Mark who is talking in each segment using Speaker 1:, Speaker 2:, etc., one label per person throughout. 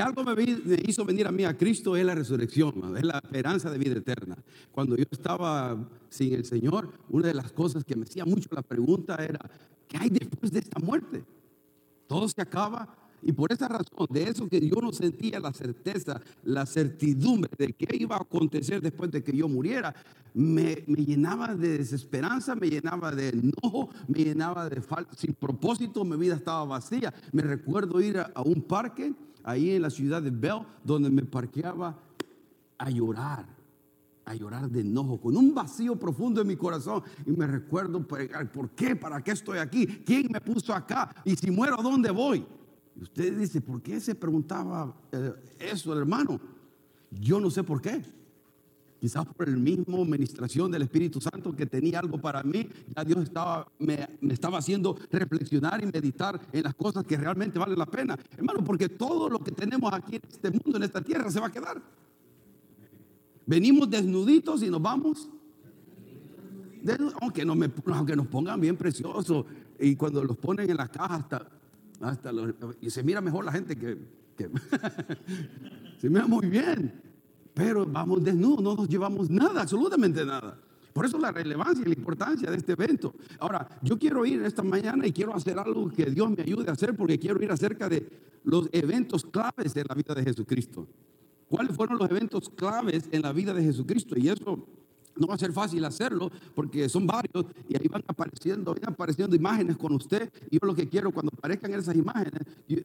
Speaker 1: algo me, hizo venir a mí a Cristo es la resurrección, es la esperanza de vida eterna. Cuando yo estaba sin el Señor, una de las cosas que me hacía mucho la pregunta era, ¿qué hay después de esta muerte? Todo se acaba. Y por esa razón, de eso que yo no sentía la certeza, la certidumbre de qué iba a acontecer después de que yo muriera, me, me llenaba de desesperanza, me llenaba de enojo, me llenaba de falta, sin propósito, mi vida estaba vacía. Me recuerdo ir a, a un parque ahí en la ciudad de Bell, donde me parqueaba a llorar, a llorar de enojo, con un vacío profundo en mi corazón. Y me recuerdo, ¿por qué? ¿Para qué estoy aquí? ¿Quién me puso acá? Y si muero, ¿a dónde voy? Y usted dice, ¿por qué se preguntaba eh, eso, hermano? Yo no sé por qué. Quizás por el mismo administración del Espíritu Santo que tenía algo para mí, ya Dios estaba, me, me estaba haciendo reflexionar y meditar en las cosas que realmente valen la pena. Hermano, porque todo lo que tenemos aquí en este mundo, en esta tierra, se va a quedar. Venimos desnuditos y nos vamos. Aunque nos, me- aunque nos pongan bien preciosos y cuando los ponen en la caja hasta, hasta los- y se mira mejor la gente que se mira muy bien, pero vamos desnudos, no nos llevamos nada, absolutamente nada. Por eso la relevancia y la importancia de este evento. Ahora, yo quiero ir esta mañana y quiero hacer algo que Dios me ayude a hacer porque quiero ir acerca de los eventos claves de la vida de Jesucristo. ¿Cuáles fueron los eventos claves en la vida de Jesucristo? Y eso no va a ser fácil hacerlo porque son varios y ahí van apareciendo, van apareciendo imágenes con usted. Y yo lo que quiero cuando aparezcan esas imágenes,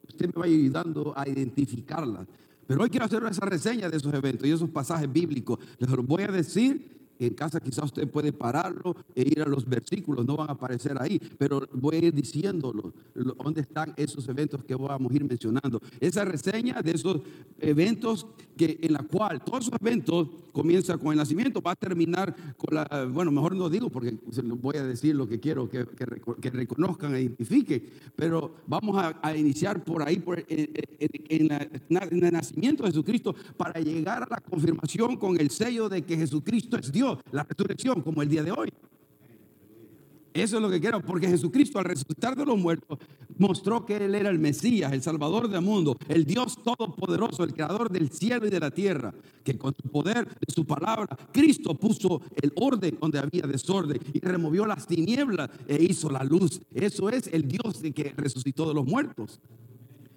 Speaker 1: usted me va ayudando a identificarlas. Pero hoy quiero hacer esa reseña de esos eventos y esos pasajes bíblicos. Les voy a decir. En casa quizás usted puede pararlo e ir a los versículos, no van a aparecer ahí, pero voy a ir diciéndolo, lo- dónde están esos eventos que vamos a ir mencionando. Esa reseña de esos eventos que, en la cual todos esos eventos comienza con el nacimiento, va a terminar con la, bueno, mejor no digo porque voy a decir lo que quiero que, que reco- que reconozcan e identifiquen, pero vamos a, iniciar por ahí, por, en, en el nacimiento de Jesucristo, para llegar a la confirmación con el sello de que Jesucristo es Dios, la resurrección, como el día de hoy. Eso es lo que quiero, porque Jesucristo al resucitar de los muertos mostró que Él era el Mesías, el Salvador del mundo, el Dios Todopoderoso, el Creador del cielo y de la tierra, que con su poder, de su palabra, Cristo puso el orden donde había desorden y removió las tinieblas e hizo la luz. Eso es el Dios que resucitó de los muertos.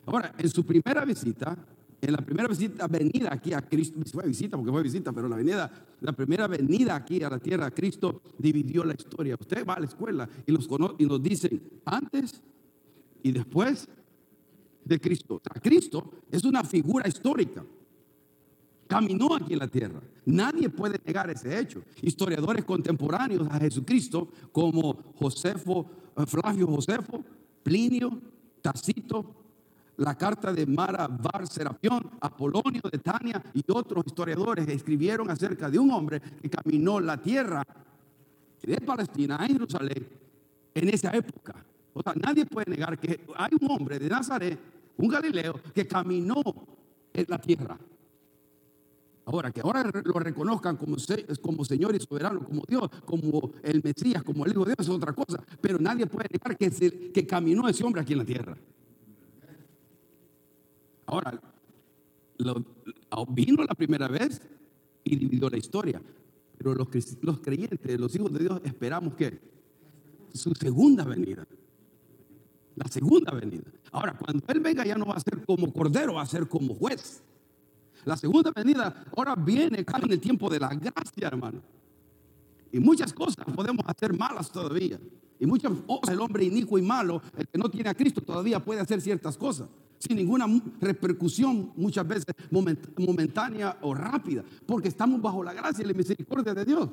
Speaker 1: Ahora, en su primera visita, en la primera visita venida aquí a Cristo, fue visita porque fue visita, pero la venida, la primera venida aquí a la tierra, Cristo dividió la historia. Usted va a la escuela y, los cono- y nos dicen antes y después de Cristo. O Cristo es una figura histórica. Caminó aquí en la tierra. Nadie puede negar ese hecho. Historiadores contemporáneos a Jesucristo, como Josefo, eh, Flavio Josefo, Plinio, Tacito, la carta de Mara Bar Serapión, Apolonio de Tania y otros historiadores escribieron acerca de un hombre que caminó la tierra de Palestina a Jerusalén en esa época. O sea, nadie puede negar que hay un hombre de Nazaret, un galileo, que caminó en la tierra. Ahora, que ahora lo reconozcan como, como Señor y soberano, como Dios, como el Mesías, como el Hijo de Dios, es otra cosa. Pero nadie puede negar que, se- que caminó ese hombre aquí en la tierra. Ahora, lo- vino la primera vez y dividió la historia. Pero los, los creyentes, los hijos de Dios, esperamos que su segunda venida. La segunda venida. Ahora, cuando Él venga ya no va a ser como cordero, va a ser como juez. La segunda venida ahora viene claro, en el tiempo de la gracia, hermano. Y muchas cosas podemos hacer malas todavía. Y muchas cosas el hombre inicuo y malo, el que no tiene a Cristo, todavía puede hacer ciertas cosas. Sin ninguna repercusión, muchas veces moment- momentánea o rápida. Porque estamos bajo la gracia y la misericordia de Dios.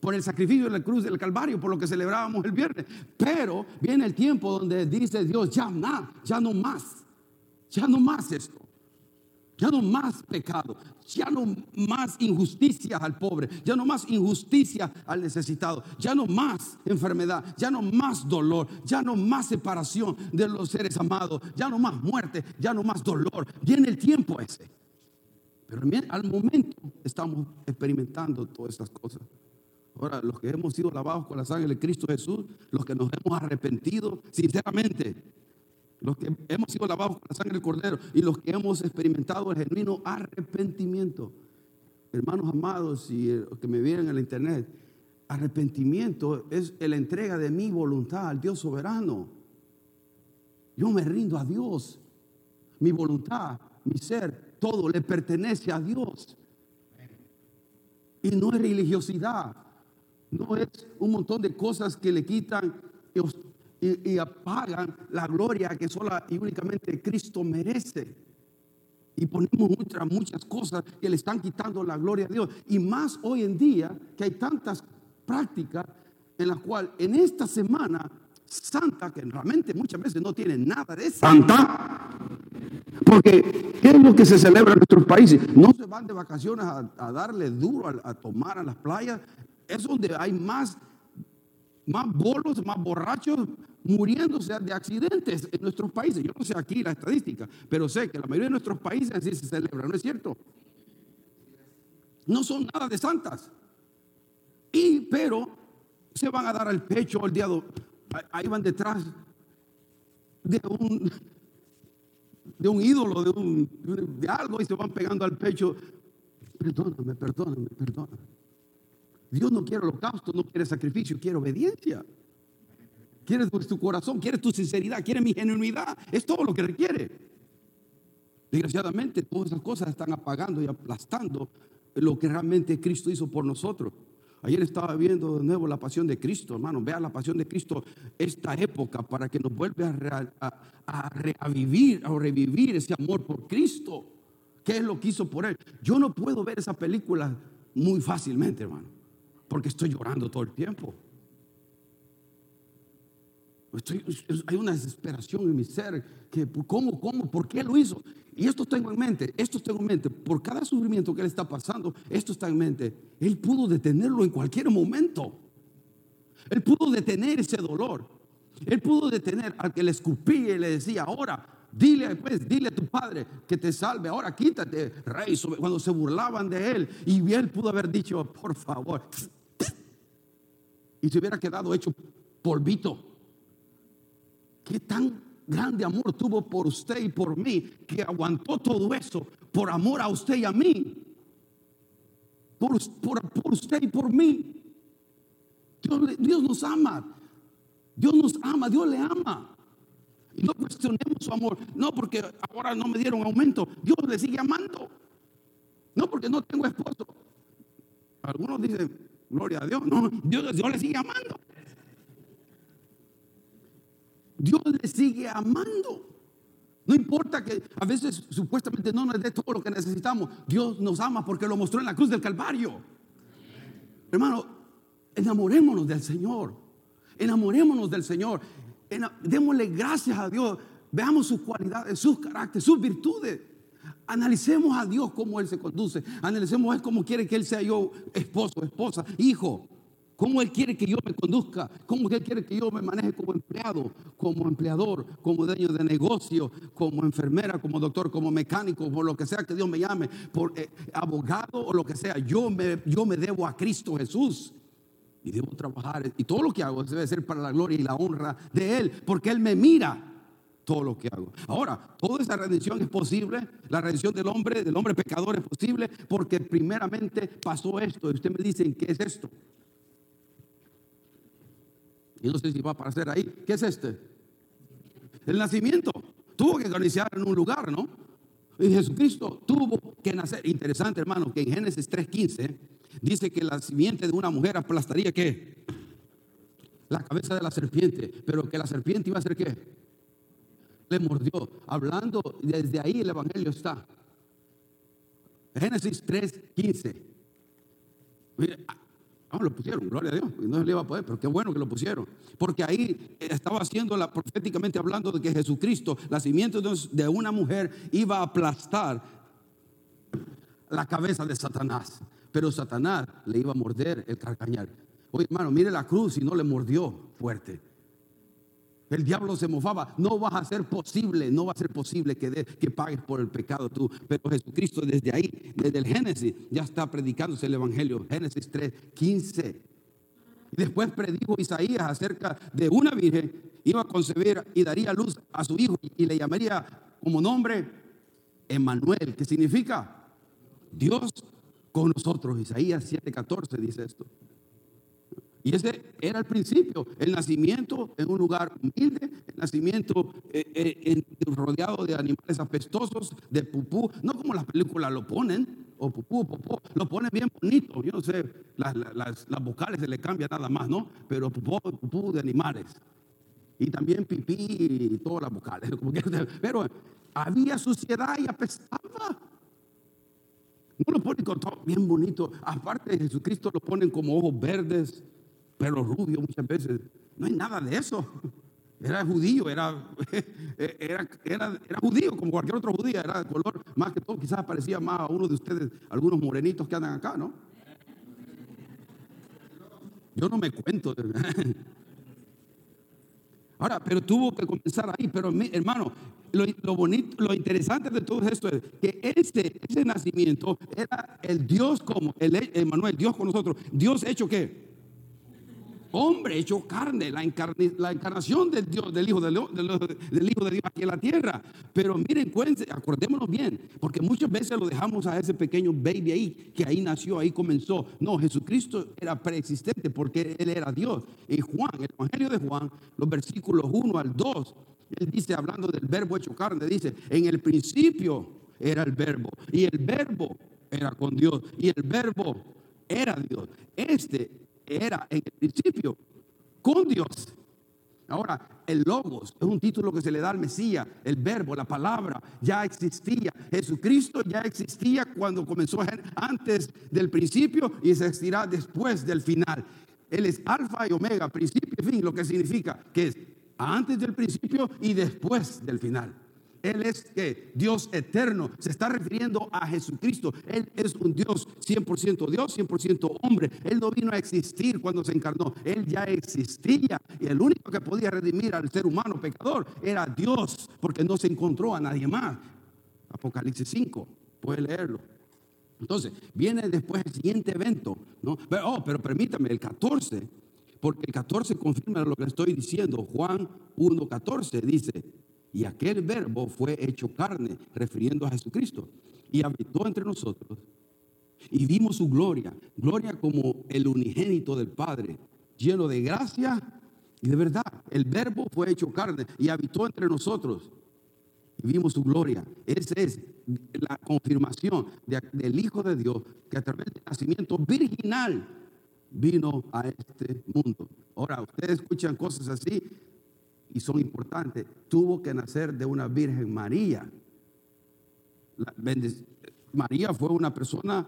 Speaker 1: Por el sacrificio de la cruz del Calvario, por lo que celebrábamos el viernes. Pero viene el tiempo donde dice Dios, ya nada, ya no más. Ya no más esto. Ya no más pecado, ya no más injusticia al pobre, ya no más injusticia al necesitado, ya no más enfermedad, ya no más dolor, ya no más separación de los seres amados, ya no más muerte, ya no más dolor. Viene el tiempo ese. Pero al momento estamos experimentando todas estas cosas. Ahora, los que hemos sido lavados con la sangre de Cristo Jesús, los que nos hemos arrepentido, sinceramente, los que hemos sido lavados con la sangre del cordero y los que hemos experimentado el genuino arrepentimiento. Hermanos amados y los que me vieron en el internet, arrepentimiento es la entrega de mi voluntad al Dios soberano. Yo me rindo a Dios. Mi voluntad, mi ser, todo le pertenece a Dios. Y no es religiosidad, no es un montón de cosas que le quitan y, apagan la gloria que sola y únicamente Cristo merece. Y ponemos muchas, muchas cosas que le están quitando la gloria a Dios. Y más hoy en día que hay tantas prácticas en las cuales en esta semana santa, que realmente muchas veces no tiene nada de santa, porque ¿qué es lo que se celebra en nuestros países? No se van de vacaciones a, darle duro, a, a, tomar a las playas. Es donde hay más, más bolos, más borrachos muriéndose de accidentes en nuestros países. Yo no sé aquí la estadística, pero sé que la mayoría de nuestros países así se celebra, ¿no es cierto? No son nada de santas. Y, pero, se van a dar al pecho el día, ahí van detrás de un, de un ídolo, de, un, de algo y se van pegando al pecho. Perdóname, perdóname, perdóname. Dios no quiere holocausto, no quiere sacrificio, quiere obediencia. Quiere tu corazón, quiere tu sinceridad, quiere mi genuinidad. Es todo lo que requiere. Desgraciadamente, todas esas cosas están apagando y aplastando lo que realmente Cristo hizo por nosotros. Ayer estaba viendo de nuevo la pasión de Cristo, hermano. Vea la pasión de Cristo esta época para que nos vuelva a, revivir, a revivir ese amor por Cristo. ¿Qué es lo que hizo por Él? Yo no puedo ver esa película muy fácilmente, hermano, porque estoy llorando todo el tiempo hay una desesperación en mi ser que cómo, cómo, por qué lo hizo. Y esto tengo en mente, esto tengo en mente, por cada sufrimiento que él está pasando, esto está en mente. Él pudo detenerlo en cualquier momento. Él pudo detener ese dolor. Él pudo detener al que le escupía y le decía, ahora, dile pues, dile a tu padre que te salve, ahora quítate, rey, cuando se burlaban de él. Y él pudo haber dicho, por favor, y se hubiera quedado hecho polvito. ¿Qué tan grande amor tuvo por usted y por mí que aguantó todo eso por amor a usted y a mí? Por, usted y por mí. Dios, nos ama. Dios nos ama, Dios le ama. Y no cuestionemos su amor. No porque ahora no me dieron aumento. Dios le sigue amando. No porque no tengo esposo. Algunos dicen, gloria a Dios. No, Dios, Dios le sigue amando. Dios le sigue amando. No importa que a veces supuestamente no nos dé todo lo que necesitamos. Dios nos ama porque lo mostró en la cruz del Calvario. Hermano, enamorémonos del Señor. Enamorémonos del Señor. Démosle gracias a Dios. Veamos sus cualidades, sus caracteres, sus virtudes. Analicemos a Dios cómo Él se conduce. Analicemos a Él cómo quiere que Él sea yo, esposo, esposa, hijo. ¿Cómo Él quiere que yo me conduzca? ¿Cómo Él quiere que yo me maneje como empleado, como empleador, como dueño de negocio, como enfermera, como doctor, como mecánico, por lo que sea que Dios me llame, por eh, abogado o lo que sea? Yo me, yo me debo a Cristo Jesús. Y debo trabajar. Y todo lo que hago debe ser para la gloria y la honra de Él, porque Él me mira todo lo que hago. Ahora, toda esa redención es posible, la redención del hombre, del hombre pecador es posible, porque primeramente pasó esto. Y usted me dice, ¿qué es esto? Y no sé si va a aparecer ahí. ¿Qué es este? El nacimiento. Tuvo que iniciar en un lugar, ¿no? Y Jesucristo tuvo que nacer. Interesante, hermano, que en Génesis 3.15 dice que la simiente de una mujer aplastaría qué? La cabeza de la serpiente. Pero que la serpiente iba a hacer qué? Le mordió. Hablando, desde ahí el Evangelio está. Génesis 3.15. Mire, Ah, lo pusieron, gloria a Dios. No se le iba a poder, pero qué bueno que lo pusieron. Porque ahí estaba haciendo proféticamente hablando de que Jesucristo, la simiente de una mujer, iba a aplastar la cabeza de Satanás. Pero Satanás le iba a morder el carcañal. Oye, hermano, mire la cruz y no le mordió fuerte. El diablo se mofaba. No va a ser posible, no va a ser posible que, que pagues por el pecado tú. Pero Jesucristo desde ahí, desde el Génesis, ya está predicándose el Evangelio. Génesis 3, 15. Y después predijo Isaías acerca de una virgen, iba a concebir y daría luz a su hijo y le llamaría como nombre Emmanuel, que significa Dios con nosotros. Isaías 7:14 dice esto. Y ese era el principio, el nacimiento en un lugar humilde, el nacimiento eh, eh, rodeado de animales apestosos, de pupú, no como las películas lo ponen, o pupú, popó, lo ponen bien bonito, yo no sé, las, vocales se le cambian nada más, ¿no? Pero pupú, pupú de animales. Y también pipí y todas las vocales. Pero había suciedad y apestaba. No lo ponen con todo bien bonito. Aparte Jesucristo lo ponen como ojos verdes, pero rubio muchas veces. No hay nada de eso. Era judío, era, era, era, era, judío como cualquier otro judío, era de color más que todo, quizás parecía más a uno de ustedes, algunos morenitos que andan acá, ¿no? Yo no me cuento. Ahora, pero tuvo que comenzar ahí, pero hermano, lo, bonito, lo interesante de todo esto es que ese, ese nacimiento era el Dios como, el Emanuel, Dios con nosotros, Dios hecho qué? Hombre hecho carne, la, encarnación del Dios, del Hijo, del, Hijo de Dios aquí en la tierra. Pero miren, acordémonos bien, porque muchas veces lo dejamos a ese pequeño baby ahí, que ahí nació, ahí comenzó. No, Jesucristo era preexistente porque Él era Dios. Y Juan, el Evangelio de Juan, los versículos 1 al 2, Él dice, hablando del verbo hecho carne, dice, en el principio era el verbo, y el verbo era con Dios, y el verbo era Dios. Este era en el principio con Dios. Ahora, el logos es un título que se le da al Mesías, el verbo, la palabra ya existía. Jesucristo ya existía cuando comenzó antes del principio y se existirá después del final. Él es alfa y omega, principio y fin, lo que significa que es antes del principio y después del final. Él es que Dios eterno. Se está refiriendo a Jesucristo. Él es un Dios 100% Dios, 100% hombre. Él no vino a existir cuando se encarnó. Él ya existía. Y el único que podía redimir al ser humano pecador era Dios, porque no se encontró a nadie más. Apocalipsis 5, puede leerlo. Entonces, viene después el siguiente evento. ¿no? Pero, oh, pero permítame, el 14, porque el 14 confirma lo que estoy diciendo. Juan 1.14 dice, y aquel verbo fue hecho carne, refiriendo a Jesucristo, y habitó entre nosotros. Y vimos su gloria, gloria como el unigénito del Padre, lleno de gracia y de verdad. El verbo fue hecho carne y habitó entre nosotros. Y vimos su gloria. Esa es la confirmación del Hijo de Dios que a través del nacimiento virginal vino a este mundo. Ahora, ustedes escuchan cosas así y son importantes, tuvo que nacer de una Virgen María. María fue una persona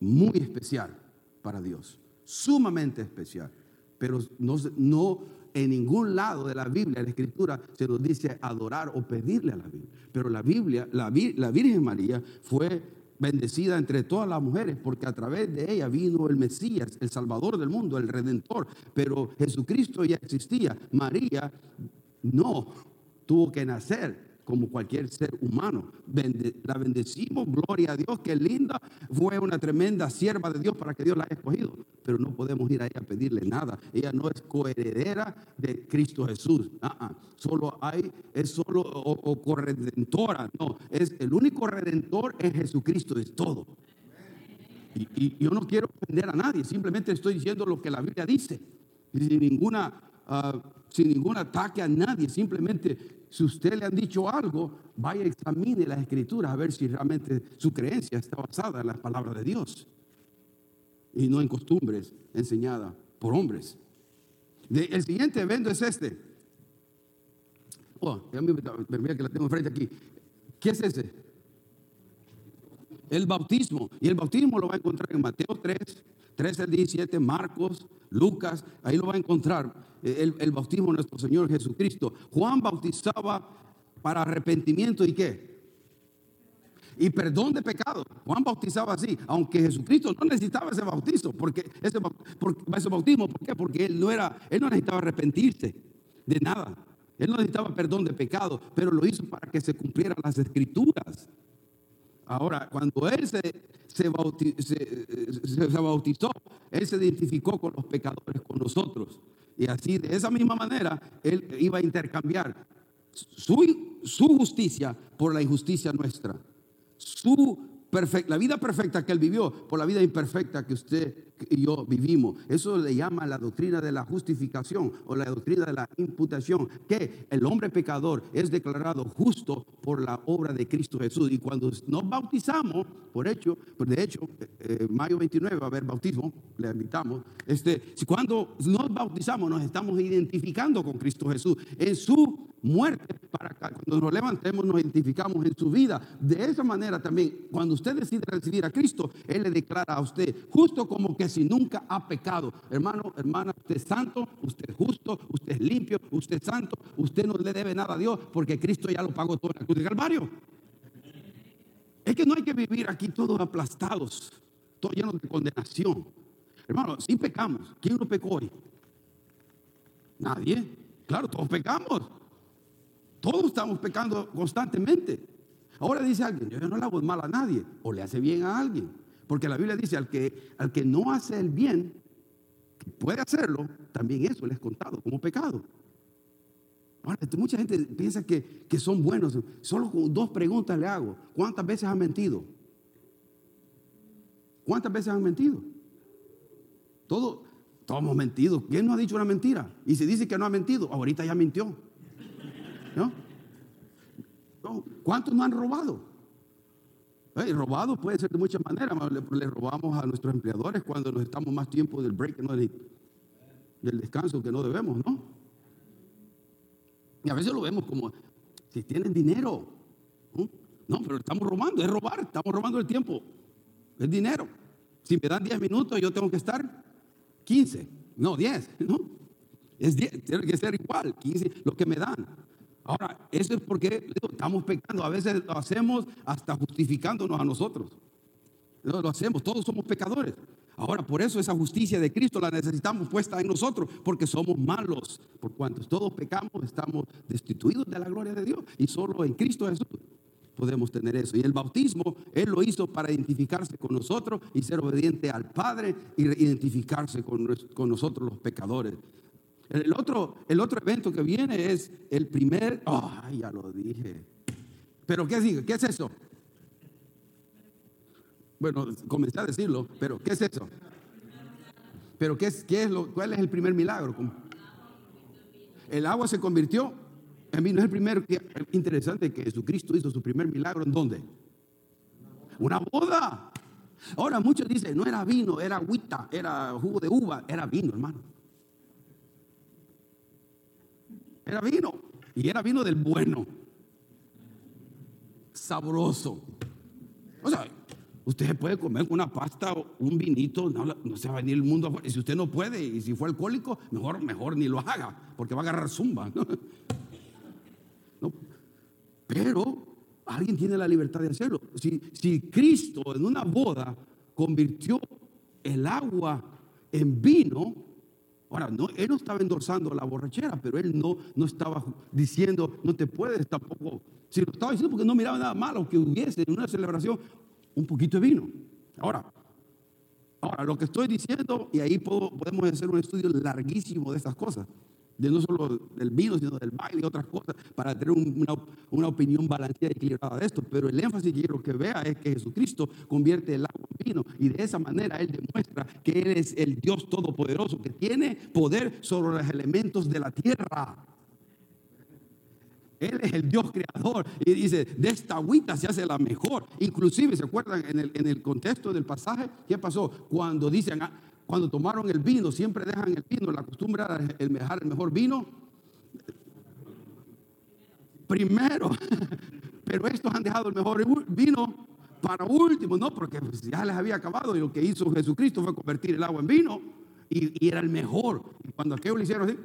Speaker 1: muy especial para Dios, sumamente especial, pero no, no en ningún lado de la Biblia, la Escritura, se nos dice adorar o pedirle a la Biblia. Pero la Biblia, la, la Virgen María fue bendecida entre todas las mujeres, porque a través de ella vino el Mesías, el Salvador del mundo, el Redentor. Pero Jesucristo ya existía. María no tuvo que nacer como cualquier ser humano. la bendecimos, gloria a Dios, qué linda. Fue una tremenda sierva de Dios para que Dios la haya escogido. Pero no podemos ir a ella a pedirle nada. Ella no es coheredera de Cristo Jesús. Ah, ah. Solo hay, es solo o, corredentora. No, es el único redentor es Jesucristo, es todo. Y, yo no quiero ofender a nadie, simplemente estoy diciendo lo que la Biblia dice. Sin ninguna, ah, sin ningún ataque a nadie, simplemente si usted le han dicho algo, vaya examine las escrituras a ver si realmente su creencia está basada en las palabras de Dios y no en costumbres enseñadas por hombres. el siguiente evento es este. Oh, me que la tengo enfrente aquí. ¿Qué es ese? El bautismo. Y el bautismo lo va a encontrar en Mateo 3, 13 al 17, Marcos, Lucas, ahí lo va a encontrar el, el bautismo de nuestro Señor Jesucristo. Juan bautizaba para arrepentimiento y qué? y perdón de pecado. Juan bautizaba así, aunque Jesucristo no necesitaba ese bautizo, porque ese, ese, bautismo, ¿por qué? Porque él no era, él no necesitaba arrepentirse de nada. Él no necesitaba perdón de pecado, pero lo hizo para que se cumplieran las escrituras. Ahora, cuando él se, se, bautizó, él se identificó con los pecadores, con nosotros. Y así, de esa misma manera, él iba a intercambiar su, su justicia por la injusticia nuestra. Su la vida perfecta que él vivió por la vida imperfecta que usted y yo vivimos. Eso le llama la doctrina de la justificación o la doctrina de la imputación, que el hombre pecador es declarado justo por la obra de Cristo Jesús. Y cuando nos bautizamos, por hecho, pues de hecho, eh, eh, mayo 29 va a haber bautismo, le invitamos. Este, cuando nos bautizamos, nos estamos identificando con Cristo Jesús en su muerte para cuando nos levantemos nos identificamos en su vida. De esa manera también, cuando usted decide recibir a Cristo, Él le declara a usted justo como que si nunca ha pecado. Hermano, hermana, usted es santo, usted es justo, usted es limpio, usted es santo, usted no le debe nada a Dios porque Cristo ya lo pagó todo en la cruz de Calvario. Es que no hay que vivir aquí todos aplastados, todos llenos de condenación. Hermano, si pecamos, ¿quién no pecó hoy? Nadie. Claro, todos pecamos. Todos estamos pecando constantemente. Ahora dice alguien, yo no le hago mal a nadie, o le hace bien a alguien. Porque la Biblia dice, al que, al que no hace el bien, puede hacerlo, también eso le es contado como pecado. Ahora, mucha gente piensa que, que son buenos. Solo dos preguntas le hago. ¿Cuántas veces han mentido? ¿Cuántas veces han mentido? Todo, todos hemos mentido. ¿Quién no ha dicho una mentira? Y si dice que no ha mentido, ahorita ya mintió. ¿No? ¿Cuántos no han robado? Robado puede ser de muchas maneras. Le, robamos a nuestros empleadores cuando nos estamos más tiempo del break, del, descanso que no debemos, ¿no? Y a veces lo vemos como si tienen dinero. ¿no? pero estamos robando, es robar, estamos robando el tiempo. Es dinero. Si me dan 10 minutos, yo tengo que estar 15, no 10, ¿no? Es tiene que ser igual, 15, lo que me dan. Ahora, eso es porque estamos pecando. A veces lo hacemos hasta justificándonos a nosotros. No, lo hacemos, todos somos pecadores. Ahora, por eso esa justicia de Cristo la necesitamos puesta en nosotros, porque somos malos. Por cuanto todos pecamos, estamos destituidos de la gloria de Dios. Y solo en Cristo Jesús podemos tener eso. Y el bautismo, Él lo hizo para identificarse con nosotros y ser obediente al Padre y identificarse con, con nosotros los pecadores. El otro, el otro evento que viene es el primer, ay, ya lo dije. Pero ¿qué es, ¿qué es eso? Bueno, comencé a decirlo, pero ¿qué es eso? Pero ¿qué es, qué es lo, ¿cuál es el primer milagro? El agua se convirtió en vino. Es el primer, interesante que Jesucristo hizo su primer milagro. ¿En dónde? Una boda. Ahora muchos dicen, no era vino, era agüita, era jugo de uva, era vino, hermano. Era vino. Y era vino del bueno. Sabroso. O sea, usted puede comer una pasta o un vinito, no, se va a venir el mundo afuera. Y si usted no puede, y si fue alcohólico, mejor, mejor ni lo haga, porque va a agarrar zumba. Pero alguien tiene la libertad de hacerlo. Si, si Cristo en una boda convirtió el agua en vino, Ahora, no, él no estaba endorsando la borrachera, pero él no, no estaba diciendo, no te puedes tampoco. Si lo estaba diciendo porque no miraba nada malo que hubiese en una celebración un poquito de vino. Ahora, ahora lo que estoy diciendo, y ahí podemos hacer un estudio larguísimo de estas cosas de no solo del vino, sino del baile y otras cosas, para tener una, una, opinión balanceada y equilibrada de esto. Pero el énfasis que quiero que vea es que Jesucristo convierte el agua en vino y de esa manera Él demuestra que Él es el Dios todopoderoso, que tiene poder sobre los elementos de la tierra. Él es el Dios creador y dice, de esta agüita se hace la mejor. Inclusive, ¿se acuerdan en el, en el contexto del pasaje? ¿Qué pasó? Cuando dicen, ah, cuando tomaron el vino, siempre dejan el vino, la costumbre era el dejar el mejor vino. Primero, pero estos han dejado el mejor vino para último, no, porque ya les había acabado y lo que hizo Jesucristo fue convertir el agua en vino y, era el mejor. Y cuando aquello lo hicieron así,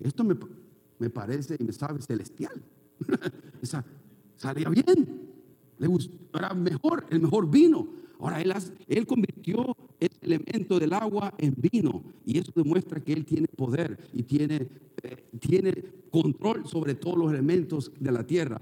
Speaker 1: esto me, parece y me sabe celestial. salía bien, le gustó, era mejor, el mejor vino. Ahora él, convirtió elemento del agua en vino. Y eso demuestra que Él tiene poder y tiene, eh, tiene control sobre todos los elementos de la tierra.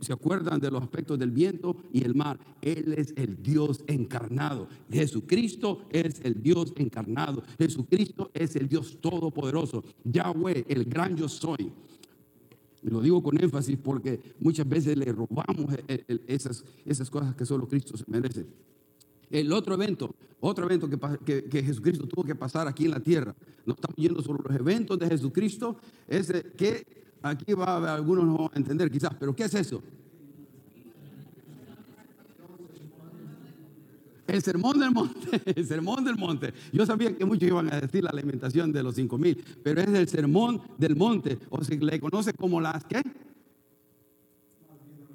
Speaker 1: ¿Se acuerdan de los aspectos del viento y el mar? Él es el Dios encarnado. Jesucristo es el Dios encarnado. Jesucristo es el Dios todopoderoso. Yahweh, el gran yo soy. Lo digo con énfasis porque muchas veces le robamos esas, esas cosas que solo Cristo se merece. El otro evento, otro evento que, que, Jesucristo tuvo que pasar aquí en la tierra, no estamos yendo sobre los eventos de Jesucristo, es que aquí va a haber algunos no van entender quizás, pero ¿qué es eso? El sermón del monte, el sermón del monte. Yo sabía que muchos iban a decir la alimentación de los cinco mil, pero es el sermón del monte, o se le conoce como las, ¿qué?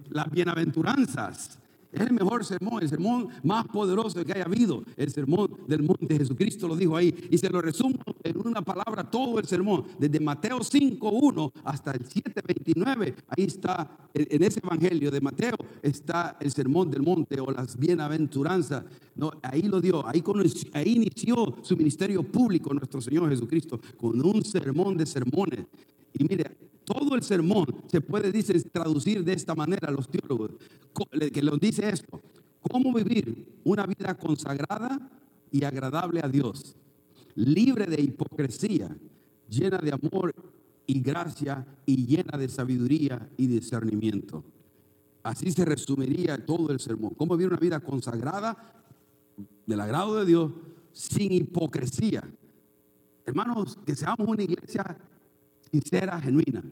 Speaker 1: Las bienaventuranzas. Es el mejor sermón, el sermón más poderoso que haya habido, el sermón del monte. Jesucristo lo dijo ahí. Y se lo resumo en una palabra todo el sermón, desde Mateo 5.1 hasta el 7.29. Ahí está, en ese evangelio de Mateo, está el sermón del monte o las bienaventuranzas. No, ahí lo dio, ahí, ahí inició su ministerio público nuestro Señor Jesucristo con un sermón de sermones. Y mire, todo el sermón se puede dice, traducir de esta manera los teólogos, que nos dice esto, cómo vivir una vida consagrada y agradable a Dios, libre de hipocresía, llena de amor y gracia y llena de sabiduría y discernimiento. Así se resumiría todo el sermón. Cómo vivir una vida consagrada del agrado de Dios sin hipocresía. Hermanos, que seamos una iglesia sincera, genuina.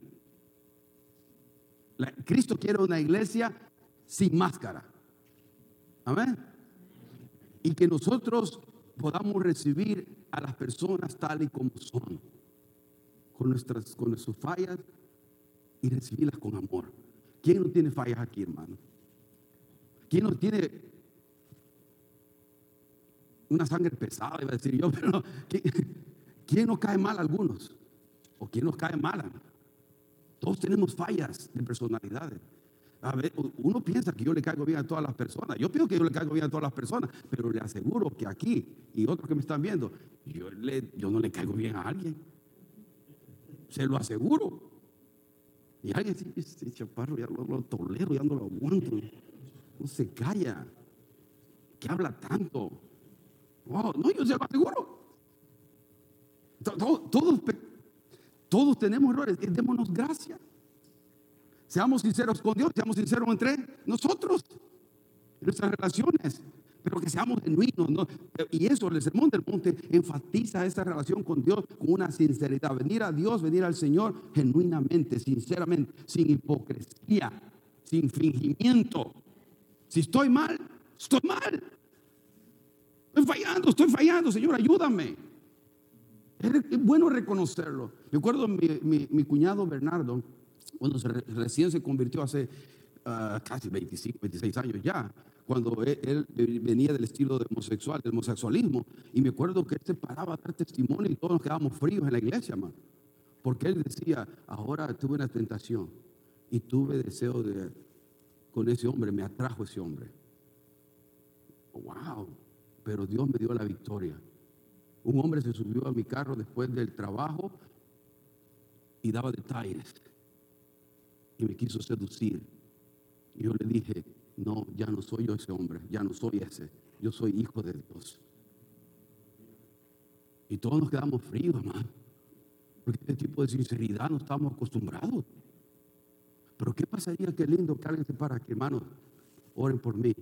Speaker 1: Cristo quiere una iglesia sin máscara. Amén. Y que nosotros podamos recibir a las personas tal y como son, con nuestras, con sus fallas y recibirlas con amor. ¿Quién no tiene fallas aquí, hermano? ¿Quién no tiene una sangre pesada, iba a decir yo, pero ¿quién, quién no cae mal a algunos? ¿O quién nos cae mal? Todos tenemos fallas de personalidades. A ver, uno piensa que yo le caigo bien a todas las personas. Yo pienso que yo le caigo bien a todas las personas, pero le aseguro que aquí y otros que me están viendo, yo, yo no le caigo bien a alguien. Se lo aseguro. Y alguien dice, chaparro ya lo, tolero, ya no lo aguanto. No se calla. Que habla tanto. no, yo se lo aseguro. Todos, todos todos tenemos errores, démonos gracia. Seamos sinceros con Dios, seamos sinceros entre nosotros, nuestras relaciones, pero que seamos genuinos. Y eso, el sermón del monte enfatiza esa relación con Dios con una sinceridad. Venir a Dios, venir al Señor genuinamente, sinceramente, sin hipocresía, sin fingimiento. Si estoy mal, estoy mal. Estoy fallando, estoy fallando, Señor, ayúdame. Es bueno reconocerlo. Me acuerdo mi, mi, cuñado Bernardo, cuando recién se convirtió hace ah, casi 25, 26 años ya, cuando él, venía del estilo de homosexual, del homosexualismo, y me acuerdo que él se paraba a dar testimonio y todos nos quedábamos fríos en la iglesia. Porque él decía, ahora tuve una tentación y tuve deseo de, con ese hombre, me atrajo ese hombre. Wow, pero Dios me dio la victoria. Un hombre se subió a mi carro después del trabajo y daba detalles y me quiso seducir. Y yo le dije, no, ya no soy yo ese hombre, ya no soy ese, yo soy hijo de Dios. Y todos nos quedamos fríos, hermano, porque este tipo de sinceridad no estamos acostumbrados. Pero ¿qué pasaría? Qué lindo que alguien se para aquí, hermano, oren por mí,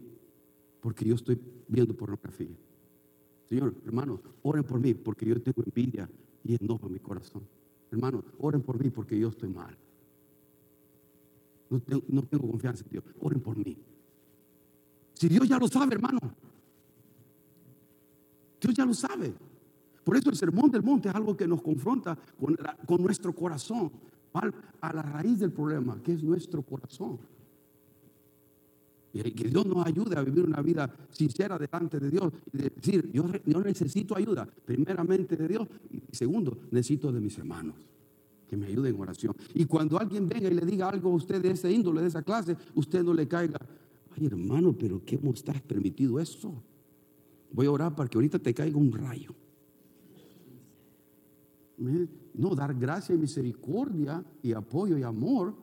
Speaker 1: porque yo estoy viendo pornografía. Señor, hermano, oren por mí porque yo tengo envidia y enojo en mi corazón. Hermano, oren por mí porque yo estoy mal. No tengo, confianza en Dios. Oren por mí. Si Dios ya lo sabe, hermano. Dios ya lo sabe. Por eso el sermón del monte es algo que nos confronta con, con nuestro corazón, a la raíz del problema, que es nuestro corazón. Que Dios nos ayude a vivir una vida sincera delante de Dios. Y decir, yo, yo necesito ayuda, primeramente de Dios. Y segundo, necesito de mis hermanos que me ayuden en oración. Y cuando alguien venga y le diga algo a usted de ese índole, de esa clase, usted no le caiga, ay hermano, pero ¿qué hemos estás permitido eso? Voy a orar para que ahorita te caiga un rayo. No, dar gracia y misericordia y apoyo y amor.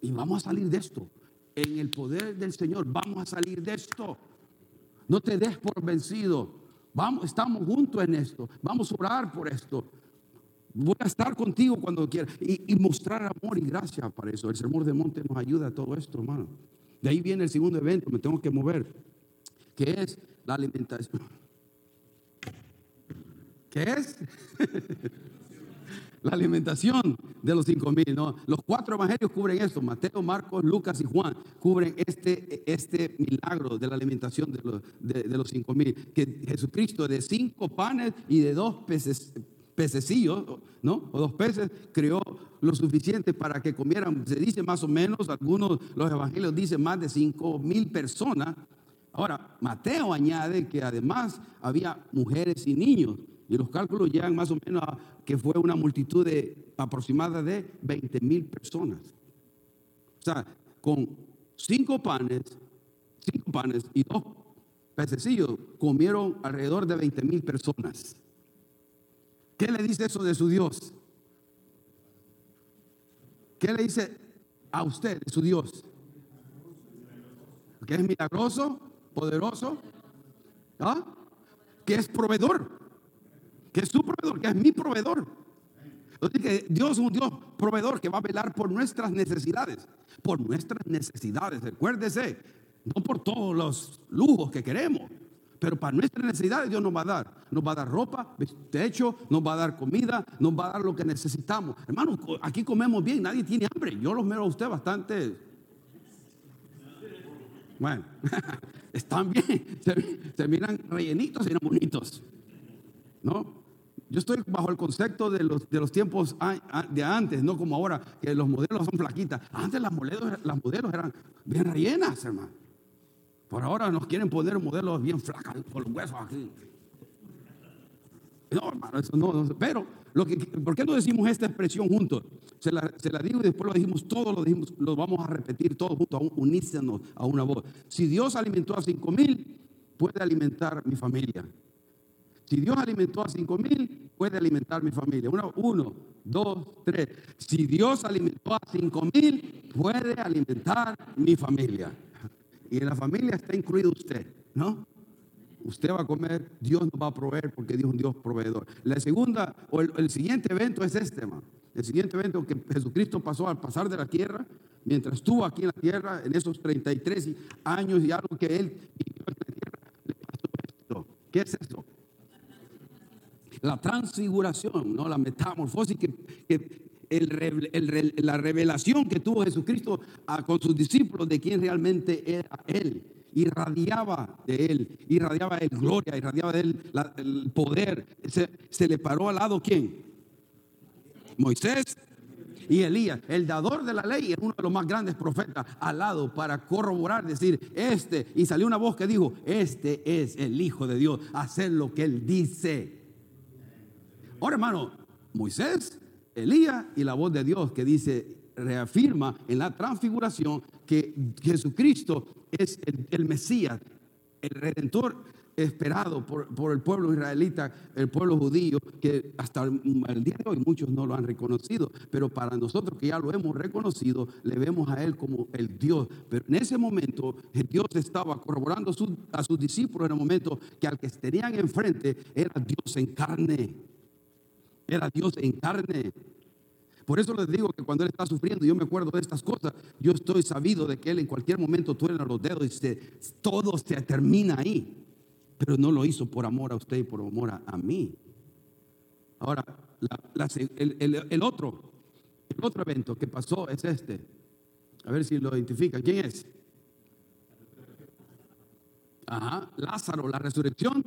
Speaker 1: Y vamos a salir de esto. En el poder del Señor, vamos a salir de esto. No te des por vencido. Vamos, estamos juntos en esto. Vamos a orar por esto. Voy a estar contigo cuando quieras. Y, mostrar amor y gracia para eso. El sermón de monte nos ayuda a todo esto, hermano. De ahí viene el segundo evento, me tengo que mover. Que es la alimentación. ¿Qué es? la alimentación de los cinco mil. ¿no? Los cuatro evangelios cubren esto. Mateo, Marcos, Lucas y Juan cubren este, este milagro de la alimentación de los, de, los cinco mil. Que Jesucristo de cinco panes y de dos peces, pececillos, ¿no? O dos peces, creó lo suficiente para que comieran, se dice más o menos, algunos, los evangelios dicen más de cinco mil personas. Ahora, Mateo añade que además había mujeres y niños. Y los cálculos llegan más o menos a que fue una multitud de aproximada de 20 mil personas. O sea, con cinco panes, cinco panes y dos pececillos comieron alrededor de 20 mil personas. ¿Qué le dice eso de su Dios? ¿Qué le dice a usted su Dios? Que es milagroso, poderoso, ¿ah? que es proveedor que es su proveedor, que es mi proveedor. Dios es un Dios proveedor que va a velar por nuestras necesidades, por nuestras necesidades. Recuérdese, no por todos los lujos que queremos, pero para nuestras necesidades Dios nos va a dar. Nos va a dar ropa, techo, nos va a dar comida, nos va a dar lo que necesitamos. Hermanos, aquí comemos bien, nadie tiene hambre. Yo los miro a usted bastante. Bueno, están bien, se, miran rellenitos y no bonitos. ¿No? Yo estoy bajo el concepto de los, de los tiempos de antes, no como ahora, que los modelos son flaquitas. Antes las modelos, las modelos eran bien rellenas, hermano. Por ahora nos quieren poner modelos bien flacas, con los huesos aquí. No, hermano, eso no, Pero, lo que, ¿por qué no decimos esta expresión juntos? Se la, se la, digo y después lo dijimos todos, lo, dijimos, lo vamos a repetir todos juntos, unícenos a una voz. Si Dios alimentó a cinco mil, puede alimentar mi familia. Si Dios alimentó a cinco mil, puede alimentar mi familia. Uno, uno, dos, tres. Si Dios alimentó a cinco mil, puede alimentar mi familia. Y en la familia está incluido usted, ¿no? Usted va a comer, Dios nos va a proveer porque Dios es un Dios proveedor. La segunda, o el, siguiente evento es este, hermano. El siguiente evento que Jesucristo pasó al pasar de la tierra, mientras estuvo aquí en la tierra, en esos 33 años y algo que él en la tierra, le pasó esto. ¿Qué es esto? La transfiguración, ¿no? la metamorfosis, que, la revelación que tuvo Jesucristo con sus discípulos de quién realmente era Él. Irradiaba de Él, irradiaba de Él gloria, irradiaba de Él el poder. Se, se le paró al lado quién? Moisés y Elías, el dador de la ley, es uno de los más grandes profetas al lado para corroborar, decir, este, y salió una voz que dijo, este es el Hijo de Dios, hacer lo que Él dice. Ahora, hermano, Moisés, Elías y la voz de Dios que dice, reafirma en la transfiguración que Jesucristo es el, Mesías, el redentor esperado por, el pueblo israelita, el pueblo judío, que hasta el, día de hoy muchos no lo han reconocido, pero para nosotros que ya lo hemos reconocido, le vemos a Él como el Dios. Pero en ese momento Dios estaba corroborando a sus discípulos en el momento que al que tenían enfrente era Dios en carne. Era Dios en carne. Por eso les digo que cuando Él está sufriendo, yo me acuerdo de estas cosas, yo estoy sabido de que Él en cualquier momento truena los dedos y se, todo se termina ahí. Pero no lo hizo por amor a usted y por amor a, mí. Ahora, el, otro, el otro evento que pasó es este. A ver si lo identifican. ¿Quién es? Ajá, Lázaro, la resurrección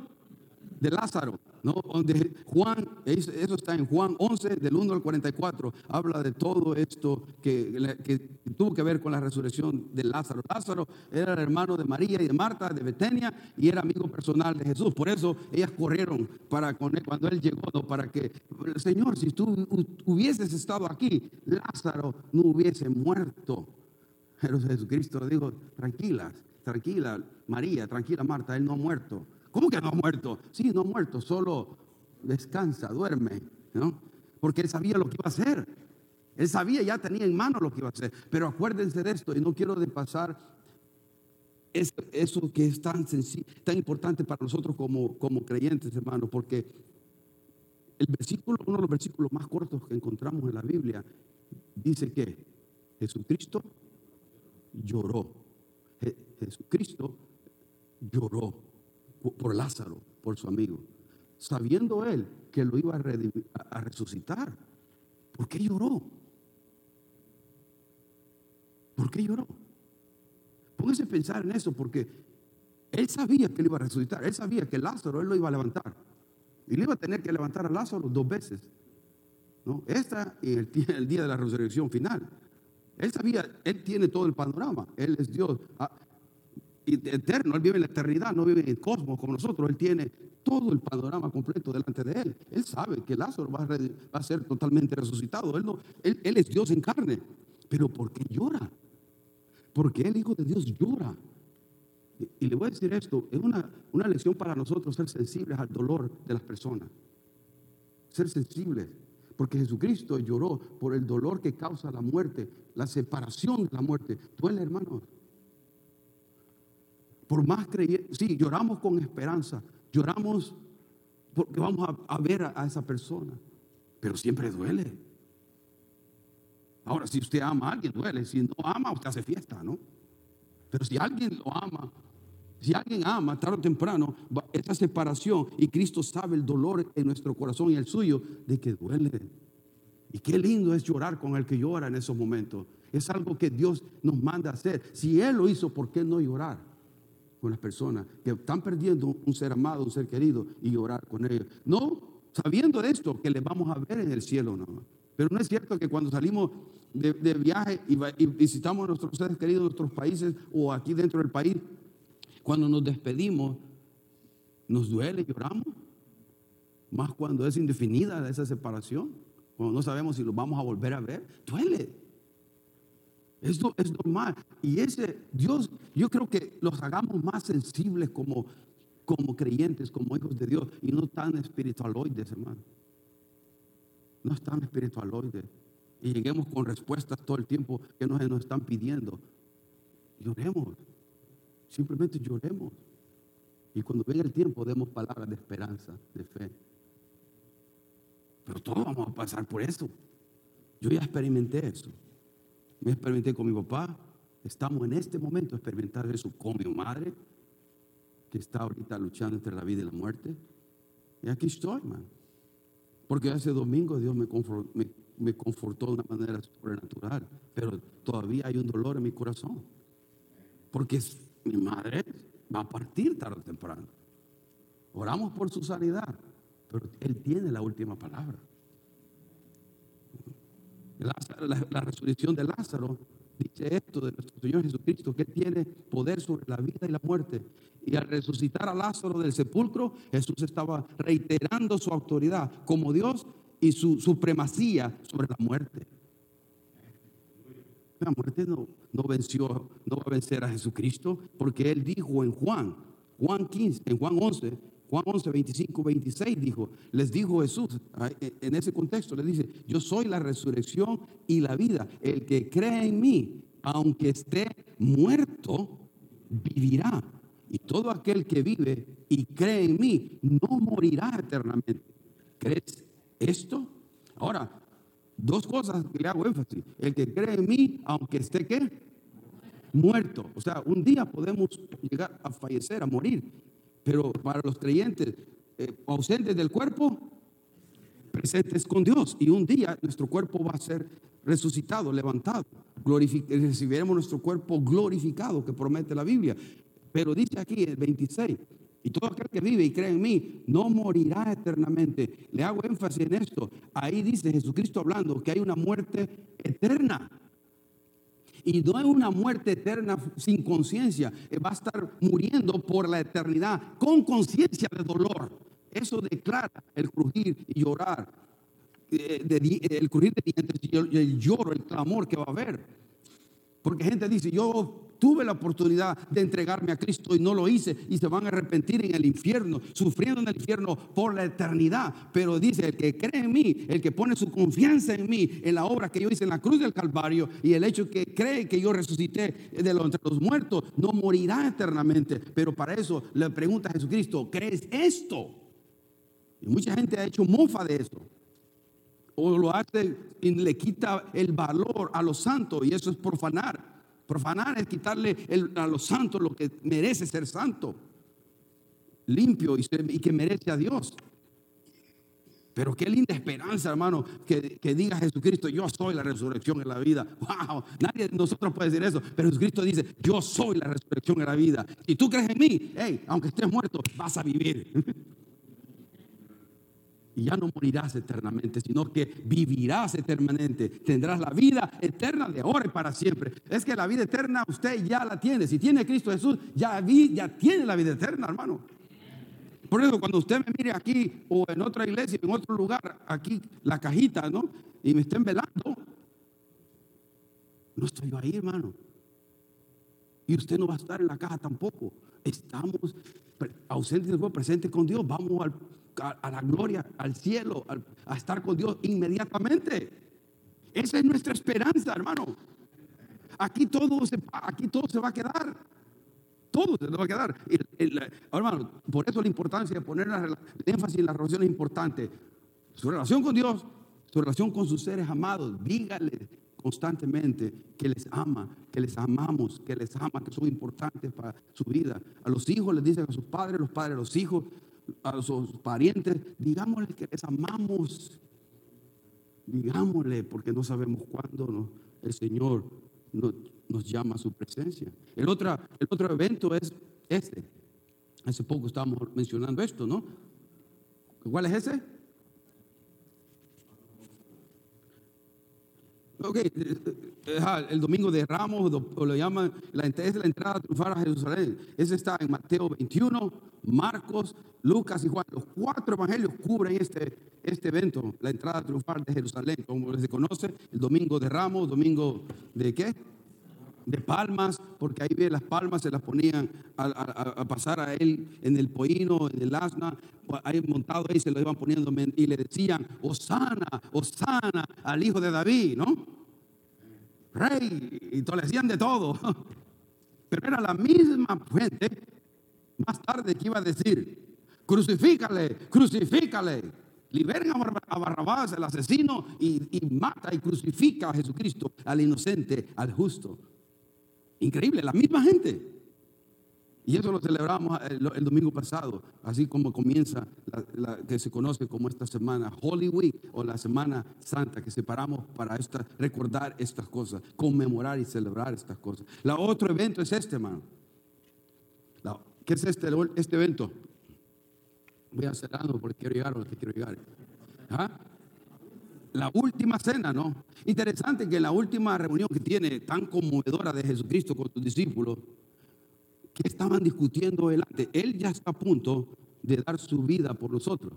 Speaker 1: de Lázaro, ¿no? Donde Juan, eso está en Juan 11, del 1 al 44, habla de todo esto que, tuvo que ver con la resurrección de Lázaro. Lázaro era el hermano de María y de Marta, de Betenia, y era amigo personal de Jesús. Por eso ellas corrieron para con él, cuando él llegó, para que, Señor, si tú hubieses estado aquí, Lázaro no hubiese muerto. Pero Jesucristo dijo, tranquilas, tranquila María, tranquila Marta, él no ha muerto ¿Cómo que no ha muerto? Sí, no ha muerto, solo descansa, duerme, ¿no? Porque él sabía lo que iba a hacer. Él sabía, ya tenía en mano lo que iba a hacer. Pero acuérdense de esto, y no quiero de pasar eso, que es tan sencillo, tan importante para nosotros como, como creyentes, hermanos, porque el versículo, uno de los versículos más cortos que encontramos en la Biblia, dice que Jesucristo lloró. Jesucristo lloró por Lázaro, por su amigo, sabiendo él que lo iba a, resucitar. ¿Por qué lloró? ¿Por qué lloró? Póngase a pensar en eso, porque él sabía que lo iba a resucitar, él sabía que Lázaro él lo iba a levantar. Y le iba a tener que levantar a Lázaro dos veces. ¿no? Esta y el, el día de la resurrección final. Él sabía, él tiene todo el panorama, él es Dios. Eterno, Él vive en la eternidad, no vive en el cosmos como nosotros, Él tiene todo el panorama completo delante de Él. Él sabe que Lázaro va a, ser totalmente resucitado, él, no, él, es Dios en carne, pero ¿por qué llora? Porque el Hijo de Dios llora. Y, le voy a decir esto, es una, una lección para nosotros ser sensibles al dolor de las personas, ser sensibles. Porque Jesucristo lloró por el dolor que causa la muerte, la separación de la muerte. Duele, hermanos. Por más creyentes, sí, lloramos con esperanza, lloramos porque vamos a, ver a, esa persona, pero siempre duele. Ahora, si usted ama a alguien, duele. Si no ama, usted hace fiesta, ¿no? Pero si alguien lo ama, si alguien ama, tarde o temprano, esa separación, y Cristo sabe el dolor en nuestro corazón y el suyo, de que duele. Y qué lindo es llorar con el que llora en esos momentos. Es algo que Dios nos manda a hacer. Si Él lo hizo, ¿por qué no llorar? Con las personas que están perdiendo un ser amado, un ser querido y orar con ellos. No sabiendo esto que les vamos a ver en el cielo, no. Pero no es cierto que cuando salimos de, viaje y, y, visitamos a nuestros seres queridos en nuestros países o aquí dentro del país, cuando nos despedimos, nos duele, lloramos. Más cuando es indefinida esa separación, cuando no sabemos si los vamos a volver a ver, duele. Esto es normal. Y ese Dios, yo creo que los hagamos más sensibles como, como creyentes, como hijos de Dios, y no tan espiritualoides, hermano. No tan espiritualoides. Y lleguemos con respuestas todo el tiempo que nos, nos están pidiendo. Lloremos. Simplemente lloremos. Y cuando venga el tiempo, demos palabras de esperanza, de fe. Pero todos vamos a pasar por eso. Yo ya experimenté eso. Me experimenté con mi papá. Estamos en este momento experimentar eso con mi madre, que está ahorita luchando entre la vida y la muerte. Y aquí estoy, man. Porque hace domingo Dios me me, confortó de una manera sobrenatural. Pero todavía hay un dolor en mi corazón. Porque mi madre va a partir tarde o temprano. Oramos por su sanidad. Pero Él tiene la última palabra la, resurrección de Lázaro dice esto de nuestro Señor Jesucristo, que tiene poder sobre la vida y la muerte. Y al resucitar a Lázaro del sepulcro, Jesús estaba reiterando su autoridad como Dios y su supremacía sobre la muerte. La muerte no, no venció, no va a vencer a Jesucristo, porque Él dijo en Juan, Juan 15, en Juan 11, Juan 11, 25, 26 dijo, les dijo Jesús, e, en ese contexto le dice, yo soy la resurrección y la vida. El que cree en mí, aunque esté muerto, vivirá. Y todo aquel que vive y cree en mí, no morirá eternamente. ¿Crees esto? Ahora, dos cosas que le hago énfasis. El que cree en mí, aunque esté qué? Muerto. O sea, un día podemos llegar a fallecer, a morir. Pero para los creyentes eh, ausentes del cuerpo, presentes con Dios. Y un día nuestro cuerpo va a ser resucitado, levantado. recibiremos nuestro cuerpo glorificado que promete la Biblia. Pero dice aquí el 26, y todo aquel que vive y cree en mí no morirá eternamente. Le hago énfasis en esto. Ahí dice Jesucristo hablando que hay una muerte eterna. Y no es una muerte eterna sin conciencia. Eh, va a estar muriendo por la eternidad con conciencia de dolor. Eso declara el crujir y llorar, eh, el crujir de dientes y el, lloro, el clamor que va a haber. Porque gente dice, yo tuve la oportunidad de entregarme a Cristo y no lo hice y se van a arrepentir en el infierno, sufriendo en el infierno por la eternidad. Pero dice, el que cree en mí, el que pone su confianza en mí, en la obra que yo hice en la cruz del Calvario y el hecho que cree que yo resucité de los, muertos, no morirá eternamente. Pero para eso le pregunta a Jesucristo, ¿crees esto? Y mucha gente ha hecho mofa de eso. O lo hace y le quita el valor a los santos y eso es profanar. Profanar es quitarle a los santos lo que merece ser santo, limpio y, que merece a Dios. Pero qué linda esperanza, hermano, que, diga Jesucristo, yo soy la resurrección en la vida. Wow, nadie de nosotros puede decir eso, pero Jesucristo dice, yo soy la resurrección en la vida. Y tú crees en mí, hey, aunque estés muerto, vas a vivir. y ya no morirás eternamente, sino que vivirás eternamente. Tendrás la vida eterna de ahora y para siempre. Es que la vida eterna usted ya la tiene. Si tiene Cristo Jesús, ya, ya tiene la vida eterna, hermano. Por eso cuando usted me mire aquí o en otra iglesia, en otro lugar, aquí la cajita, ¿no? Y me estén velando, no estoy yo ahí, hermano. Y usted no va a estar en la caja tampoco. Estamos ausentes, presentes con Dios. Vamos al a, la gloria, al cielo, a estar con Dios inmediatamente. Esa es nuestra esperanza, hermano. Aquí todo se, aquí todo se va a quedar. Todo se va a quedar. hermano, por eso la importancia de poner la, énfasis en la relación es importante. Su relación con Dios, su relación con sus seres amados. Dígale constantemente que les ama, que les amamos, que les ama, que son importantes para su vida. A los hijos les dicen a sus padres, los padres a los hijos, a sus parientes, digámosle que les amamos. Digámosle, porque no sabemos cuándo el Señor nos, llama a su presencia. El otro, el otro evento es este. Hace poco estábamos mencionando esto, ¿no? ¿Cuál es ese? Ok, eh, eh, el domingo de Ramos, o lo llaman, la, es la entrada triunfal a Jerusalén. Ese está en Mateo 21, Marcos, Lucas y Juan. Los cuatro evangelios cubren este, este evento, la entrada triunfal de Jerusalén, como se conoce, el domingo de Ramos, domingo de qué? De palmas, porque ahí ve las palmas, se las ponían a, pasar a él en el poino, en el asna, ahí montado ahí se lo iban poniendo y le decían, Osana, Osana al hijo de David, ¿no? Rey, y le decían de todo. Pero era la misma gente más tarde que iba a decir, crucifícale, crucifícale. Liberen a Barrabás, el asesino, y, mata y crucifica a Jesucristo, al inocente, al justo. Increíble, la misma gente. Y eso lo celebramos el, domingo pasado, así como comienza que se conoce como esta semana, Holy Week o la Semana Santa, que separamos para esta, recordar estas cosas, conmemorar y celebrar estas cosas. La otro evento es este, hermano. ¿Qué es este, este evento? Voy a cerrarlo porque quiero llegar a lo que quiero llegar. ¿Ah? La última cena, ¿no? Interesante que la última reunión que tiene tan conmovedora de Jesucristo con sus discípulos, que estaban discutiendo delante, él ya está a punto de dar su vida por nosotros.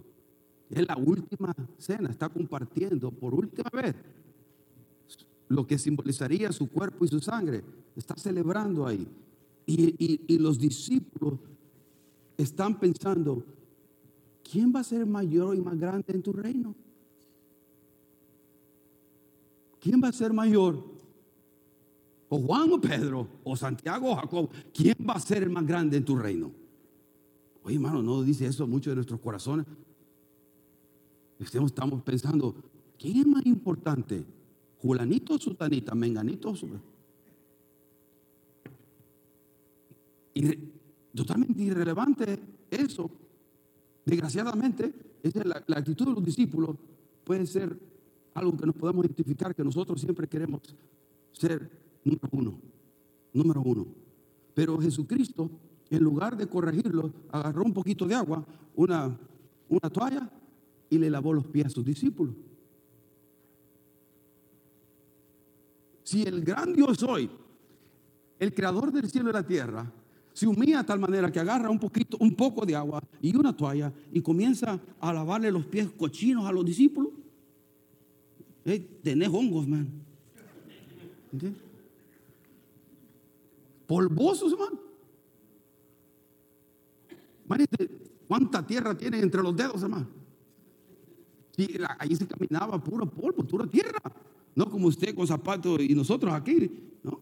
Speaker 1: Es la última cena, está compartiendo por última vez lo que simbolizaría su cuerpo y su sangre. Está celebrando ahí. Y, y los discípulos están pensando, ¿quién va a ser mayor y más grande en tu reino? ¿Quién va a ser mayor? ¿O Juan o Pedro? ¿O Santiago o Jacob? ¿Quién va a ser el más grande en tu reino? Oye, hermano, no dice eso mucho de nuestros corazones. Estamos pensando, ¿quién es más importante? ¿Julanito o Sutanita? ¿Menganito o Y totalmente irrelevante eso Desgraciadamente, esa es la, actitud de los discípulos, puede ser algo que nos podemos identificar, que nosotros siempre queremos ser número uno, número uno. Pero Jesucristo, en lugar de corregirlo, agarró un poquito de agua, una, una toalla y le lavó los pies a sus discípulos. Si el gran Dios hoy, el creador del cielo y la tierra, se humilla de tal manera que agarra un poquito, un poco de agua y una toalla y comienza a lavarle los pies cochinos a los discípulos. Hey, tenés hongos, man. polvosos, hermano. Imagínate cuánta tierra tiene entre los dedos, hermano. Sí, ahí se caminaba puro polvo, pura tierra. No como usted con zapatos y nosotros aquí, ¿no?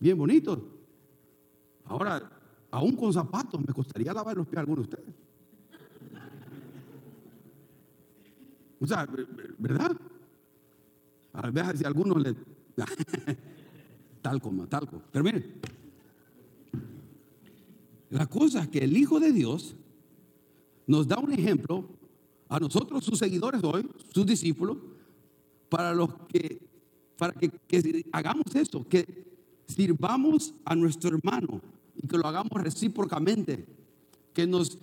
Speaker 1: Bien bonitos. Ahora, aún con zapatos, me costaría lavar los pies a algunos de ustedes. O sea, ¿verdad? A veces si algunos le... talco, talco. Pero miren, la cosa es que el Hijo de Dios nos da un ejemplo a nosotros, sus seguidores hoy, sus discípulos, para los que, para que, que hagamos eso, que sirvamos a nuestro hermano y que lo hagamos recíprocamente, que nos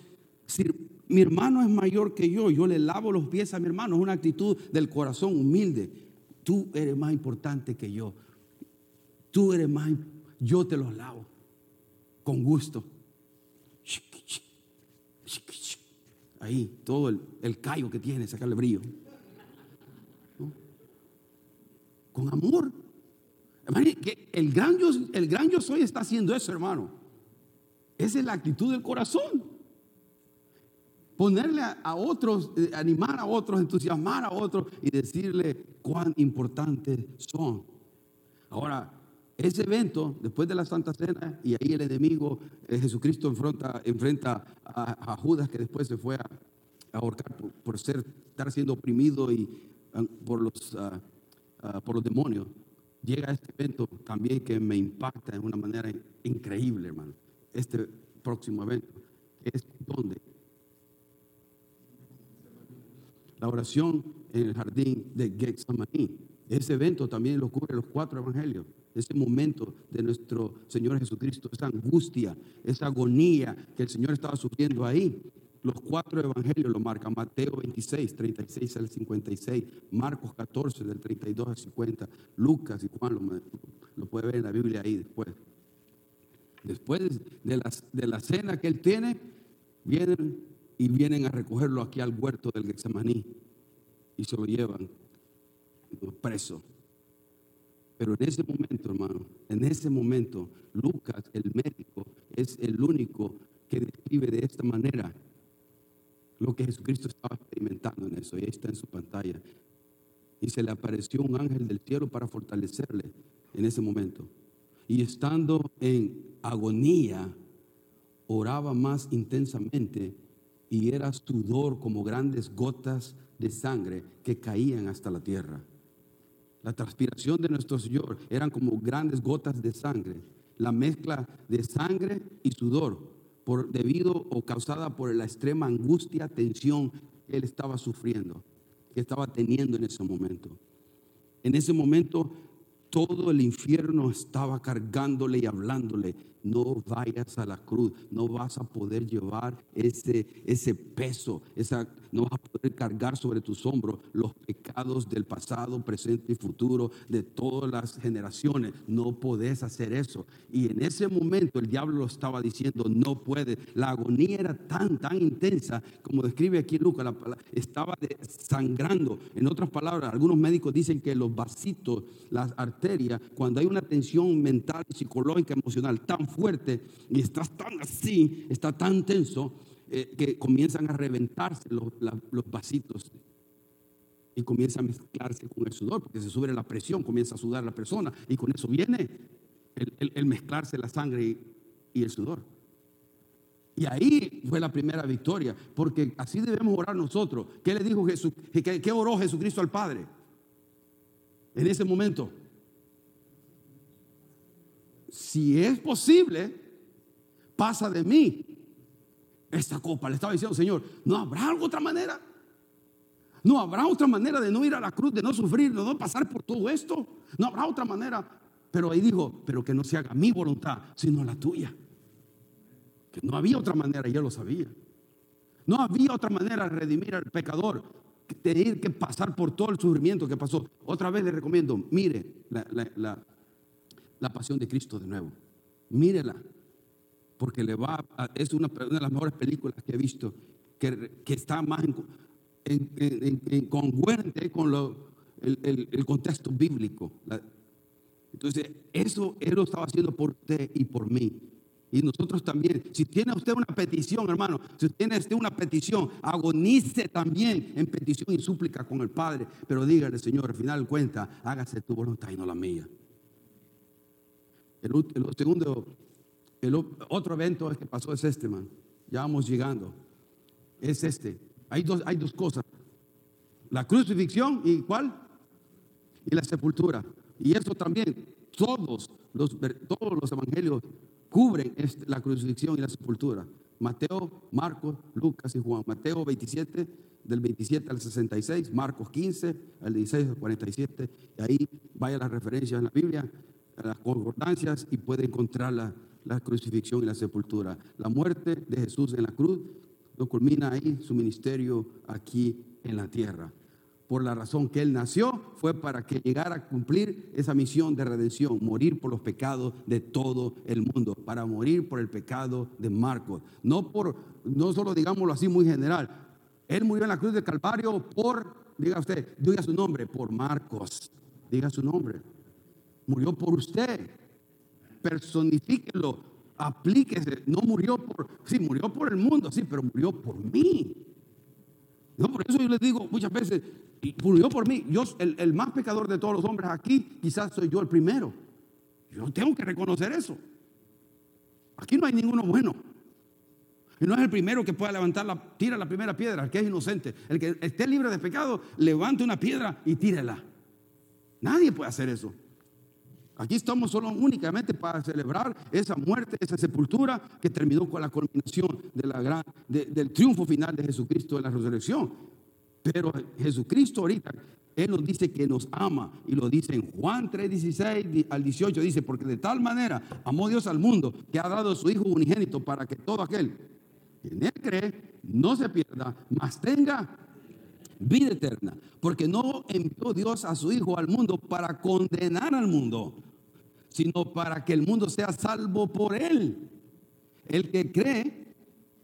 Speaker 1: mi hermano es mayor que yo, yo le lavo los pies a mi hermano, es una actitud del corazón humilde. Tú eres más importante que yo. Tú eres más, yo te los lavo con gusto. Ahí, todo el, el callo que tiene, sacarle brillo. Con amor. el, gran yo, el gran yo soy está haciendo eso, hermano. Esa es la actitud del corazón ponerle a, otros, eh, animar a otros, entusiasmar a otros y decirle cuán importantes son. Ahora, ese evento, después de la Santa Cena, y ahí el enemigo, eh, Jesucristo enfrenta, a, Judas que después se fue a, ahorcar por, ser, estar siendo oprimido y, ah, por, los, ah, ah, por los demonios. Llega este evento también que me impacta de una manera increíble, hermano. Este próximo evento es donde la oración en el jardín de Getsemaní. Ese evento también lo ocurre en los cuatro evangelios. Ese momento de nuestro Señor Jesucristo, esa angustia, esa agonía que el Señor estaba sufriendo ahí. Los cuatro evangelios lo marcan. Mateo 26, 36 al 56. Marcos 14, del 32 al 50. Lucas y Juan lo, lo puede ver en la Biblia ahí después. Después de la, de la cena que él tiene, vienen y vienen a recogerlo aquí al huerto del Getsemaní y se lo llevan preso. Pero en ese momento, hermano, en ese momento, Lucas, el médico, es el único que describe de esta manera lo que Jesucristo estaba experimentando en eso. Y ahí está en su pantalla. Y se le apareció un ángel del cielo para fortalecerle en ese momento. Y estando en agonía, oraba más intensamente y era sudor como grandes gotas de sangre que caían hasta la tierra. La transpiración de nuestro Señor eran como grandes gotas de sangre. La mezcla de sangre y sudor, por, debido o causada por la extrema angustia, tensión que él estaba sufriendo, que estaba teniendo en ese momento. En ese momento todo el infierno estaba cargándole y hablándole no vayas a la cruz, no vas a poder llevar ese, ese peso, esa, no vas a poder cargar sobre tus hombros los pecados del pasado, presente y futuro de todas las generaciones. No podés hacer eso. Y en ese momento el diablo lo estaba diciendo, no puede. La agonía era tan, tan intensa, como describe aquí Lucas, estaba sangrando. En otras palabras, algunos médicos dicen que los vasitos, las arterias, cuando hay una tensión mental, psicológica, emocional tan fuerte y estás tan así, está tan tenso, eh, que comienzan a reventarse los, vasitos y comienza a mezclarse con el sudor, porque se sube la presión, comienza a sudar la persona y con eso viene el, mezclarse la sangre y, el sudor. Y ahí fue la primera victoria, porque así debemos orar nosotros. ¿Qué le dijo Jesús? ¿Qué, qué oró Jesucristo al Padre? En ese momento, si es posible, pasa de mí esta copa. Le estaba diciendo, Señor, ¿no habrá otra manera? ¿No habrá otra manera de no ir a la cruz, de no sufrir, de no pasar por todo esto? ¿No habrá otra manera? Pero ahí dijo, pero que no se haga mi voluntad, sino la tuya. Que no había otra manera, y él lo sabía. No había otra manera de redimir al pecador que tener que pasar por todo el sufrimiento que pasó. Otra vez le recomiendo, mire la pasión de Cristo de nuevo. Mírela, porque le va es una, de las mejores películas que he visto, que, está más en, congruente con lo, el, contexto bíblico. Entonces, eso Él lo estaba haciendo por usted y por mí. Y nosotros también. Si tiene usted una petición, hermano, si tiene usted una petición, agonice también en petición y súplica con el Padre. Pero dígale, Señor, al final de cuentas, hágase tu voluntad y no la mía. El, segundo, el otro evento que pasó es este, hermano. Ya vamos llegando. Es este. Hay dos, hay dos cosas. La crucifixión y cuál? Y la sepultura. Y eso también, todos los, todos los evangelios cubren la crucifixión y la sepultura. Mateo, Marcos, Lucas y Juan. Mateo 27, del 27 al 66, Marcos 15, al 16 al 47. Y ahí vaya las referencias en la Biblia, las concordancias y puede encontrar la, la crucifixión y la sepultura. La muerte de Jesús en la cruz lo culmina ahí su ministerio aquí en la tierra por la razón que Él nació, fue para que llegara a cumplir esa misión de redención, morir por los pecados de todo el mundo, para morir por el pecado de Marcos. No, por, no solo digámoslo así muy general, Él murió en la cruz del Calvario por, diga usted, diga su nombre, por Marcos, diga su nombre. Murió por usted, personifíquelo, aplíquese. No murió por, sí, murió por el mundo, sí, pero murió por mí. No, por eso yo les digo muchas veces, murió por mí. Yo, el, el, más pecador de todos los hombres aquí, quizás soy yo el primero. Yo tengo que reconocer eso. Aquí no hay ninguno bueno. Y no es el primero que pueda levantar la, tira la primera piedra, el que es inocente. El que esté libre de pecado, levante una piedra y tírela. Nadie puede hacer eso. Aquí estamos solo únicamente para celebrar esa muerte, esa sepultura que terminó con la culminación de la gran, del triunfo final de Jesucristo en la resurrección. Pero Jesucristo ahorita, Él nos dice que nos ama y lo dice en Juan 3, 16 al 18, dice, porque de tal manera amó Dios al mundo que ha dado a su Hijo unigénito para que todo aquel que en Él cree no se pierda, mas tenga vida eterna. Porque no envió Dios a su Hijo al mundo para condenar al mundo, sino para que el mundo sea salvo por Él. El que cree,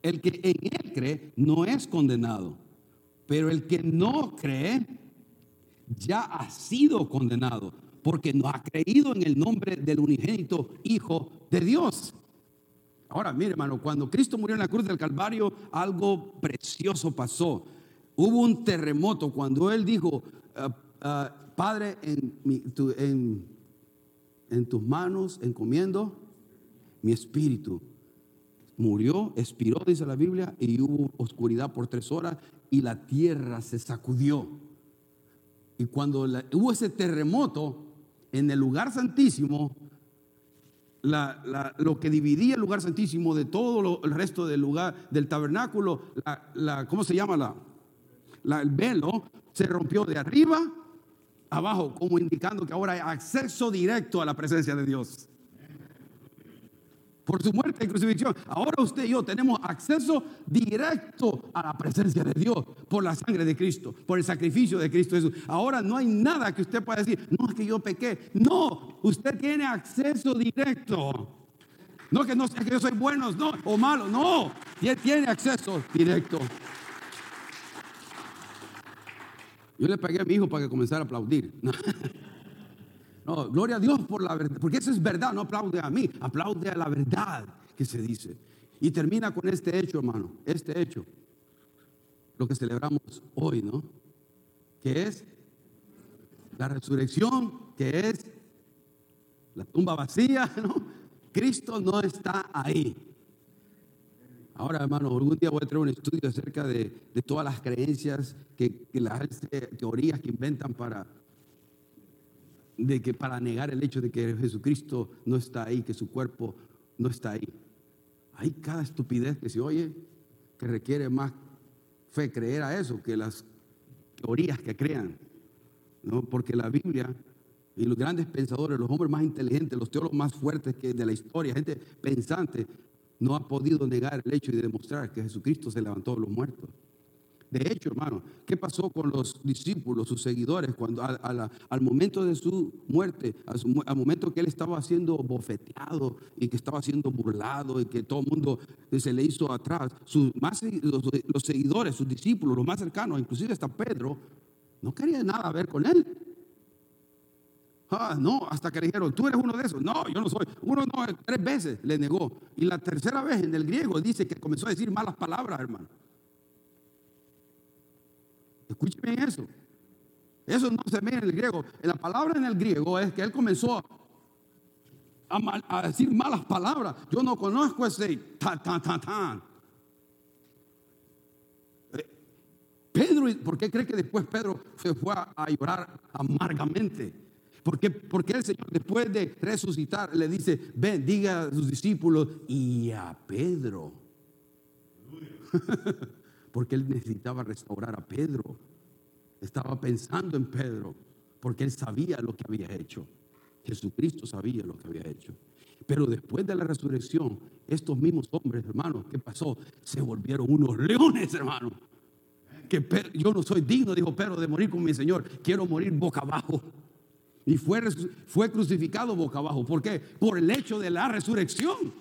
Speaker 1: el que en Él cree, no es condenado pero el que no cree ya ha sido condenado porque no ha creído en el nombre del unigénito Hijo de Dios. Ahora, mire hermano, cuando Cristo murió en la cruz del Calvario, algo precioso pasó. Hubo un terremoto cuando Él dijo, ah, ah, Padre, en, en tus manos encomiendo mi espíritu. Murió, expiró, dice la Biblia, y hubo oscuridad por tres horas y la tierra se sacudió. Y cuando hubo ese terremoto en el lugar santísimo, lo que dividía el lugar santísimo de todo el resto del lugar, del tabernáculo, la, ¿cómo se llama? La, el velo se rompió de arriba abajo, como indicando que ahora hay acceso directo a la presencia de Dios por su muerte y crucifixión. Ahora usted y yo tenemos acceso directo a la presencia de Dios por la sangre de Cristo, por el sacrificio de Cristo Jesús. Ahora no hay nada que usted pueda decir, no es que yo pequé. No, usted tiene acceso directo. No que no sea que yo soy bueno no, o malo, no. Él tiene acceso directo. Yo le pagué a mi hijo para que comenzara a aplaudir. No, gloria a Dios por la verdad, porque eso es verdad, no aplaude a mí, aplaude a la verdad que se dice. Y termina con este hecho, hermano, este hecho, lo que celebramos hoy, ¿no? Que es la resurrección, que es la tumba vacía, ¿no? Cristo no está ahí. Ahora, hermano, algún día voy a traer un estudio acerca de, todas las creencias, que, las teorías que inventan para de que para negar el hecho de que Jesucristo no está ahí, que su cuerpo no está ahí. Hay cada estupidez que se oye que requiere más fe creer a eso que las teorías que crean. ¿no? Porque la Biblia y los grandes pensadores, los hombres más inteligentes, los teólogos más fuertes que de la historia, gente pensante, no ha podido negar el hecho y demostrar que Jesucristo se levantó de los muertos. De hecho, hermano, ¿qué pasó con los discípulos, sus seguidores, cuando al momento de su muerte, al, momento que él estaba siendo bofeteado y que estaba siendo burlado y que todo el mundo se le hizo atrás, sus más, los, seguidores, sus discípulos, los más cercanos, inclusive hasta Pedro, no querían nada ver con él. Ah, no, hasta que le dijeron, tú eres uno de esos. No, yo no soy. Uno no, tres veces le negó. Y la tercera vez en el griego dice que comenzó a decir malas palabras, hermano. Escúcheme eso. Eso no se ve en el griego. La palabra en el griego es que él comenzó a, decir malas palabras. Yo no conozco ese ta, ta, ta, ta. Pedro, ¿por qué cree que después Pedro se fue a llorar amargamente? Porque, porque el Señor después de resucitar le dice, ven, diga a sus discípulos y a Pedro. porque él necesitaba restaurar a Pedro. Estaba pensando en Pedro, porque él sabía lo que había hecho. Jesucristo sabía lo que había hecho. Pero después de la resurrección, estos mismos hombres, hermanos, ¿qué pasó? Se volvieron unos leones, hermanos. Que yo no soy digno, dijo Pedro, de morir con mi Señor. Quiero morir boca abajo. Y fue, fue crucificado boca abajo. ¿Por qué? Por el hecho de la resurrección.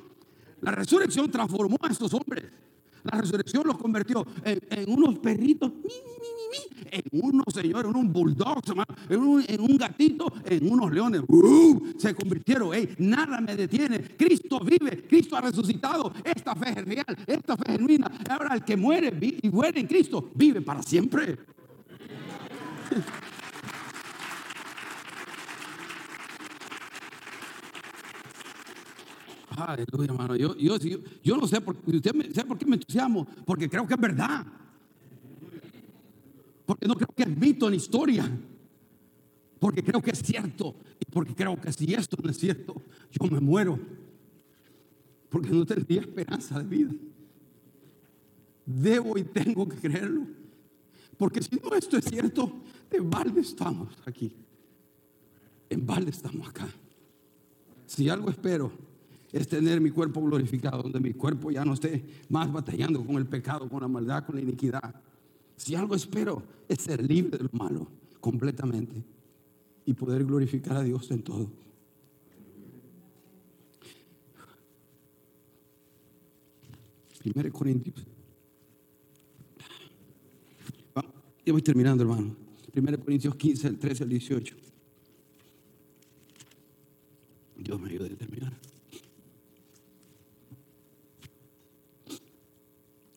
Speaker 1: La resurrección transformó a estos hombres. La resurrección los convirtió en, unos perritos, en unos señores, en un bulldog, en un, en un gatito, en unos leones. ¡Uh! se convirtieron. nada me detiene. Cristo vive, Cristo ha resucitado. Esta fe es real, esta fe es genuina. Ahora el que muere y muere en Cristo vive para siempre. Aleluya, hermano. Yo, yo, yo, no sé por, usted por qué me entusiasmo, porque creo que es verdad. Porque no creo que es mito ni historia. Porque creo que es cierto. Y porque creo que si esto no es cierto, yo me muero. Porque no tendría esperanza de vida. Debo y tengo que creerlo. Porque si no esto es cierto, de balde estamos aquí. En balde estamos acá. Si algo espero es tener mi cuerpo glorificado, donde mi cuerpo ya no esté más batallando con el pecado, con la maldad, con la iniquidad. Si algo espero es ser libre de lo malo completamente y poder glorificar a Dios en todo. Primero Corintios. Ya voy terminando, hermano. Primero Corintios 15, el 13 al 18. Dios me ayude a terminar.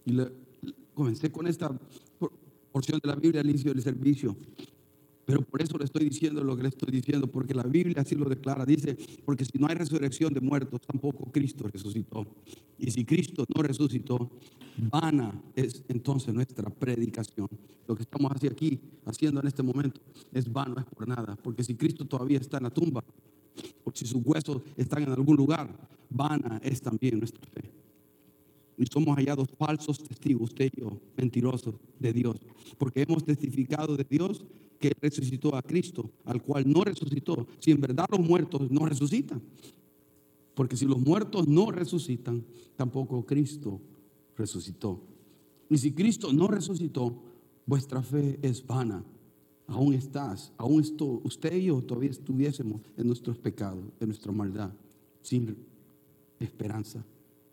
Speaker 1: Y comencé con esta porción de la Biblia al inicio del servicio. Pero por eso le estoy diciendo lo que le estoy diciendo, porque la Biblia así lo declara. Dice, porque si no hay resurrección de muertos, tampoco Cristo resucitó. Y si Cristo no resucitó, vana es entonces nuestra predicación. Lo que estamos aquí haciendo en este momento es vano, es por nada. Porque si Cristo todavía está en la tumba, o si sus huesos están en algún lugar, vana es también nuestra fe y somos hallados falsos testigos, usted y yo, mentirosos de Dios, porque hemos testificado de Dios que resucitó a Cristo, al cual no resucitó. Si en verdad los muertos no resucitan, porque si los muertos no resucitan, tampoco Cristo resucitó. Y si Cristo no resucitó, vuestra fe es vana. Aún estás, aún esto, usted y yo todavía estuviésemos en nuestros pecados, en nuestra maldad, sin esperanza.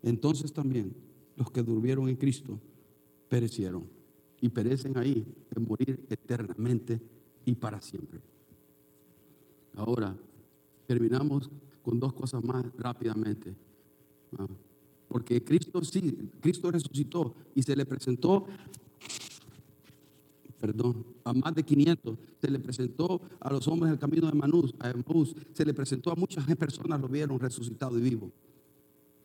Speaker 1: Entonces también los que durmieron en Cristo perecieron y perecen ahí en morir eternamente y para siempre. Ahora, terminamos con dos cosas más rápidamente. Ah, porque Cristo sí, Cristo resucitó y se le presentó, perdón, a más de 500. Se le presentó a los hombres del camino de Manús, a Emmaus. Se le presentó a muchas personas, lo vieron resucitado y vivo.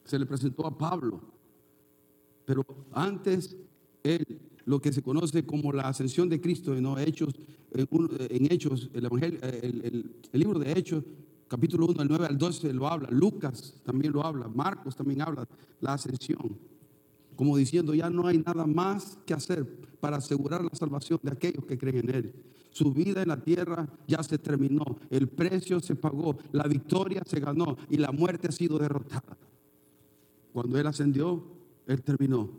Speaker 1: Se le presentó a Pablo, pero antes, él, lo que se conoce como la ascensión de Cristo, en Hechos, en, Hechos, el, evangelio, el, libro de Hechos, capítulo 1, del 9 al 12 lo habla, Lucas también lo habla, Marcos también habla, la ascensión. Como diciendo, ya no hay nada más que hacer para asegurar la salvación de aquellos que creen en Él. Su vida en la tierra ya se terminó, el precio se pagó, la victoria se ganó y la muerte ha sido derrotada. Cuando Él ascendió, él terminó.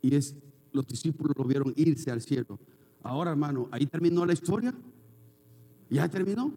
Speaker 1: Y es, los discípulos lo vieron irse al cielo. Ahora, hermano, ahí terminó la historia. Ya terminó.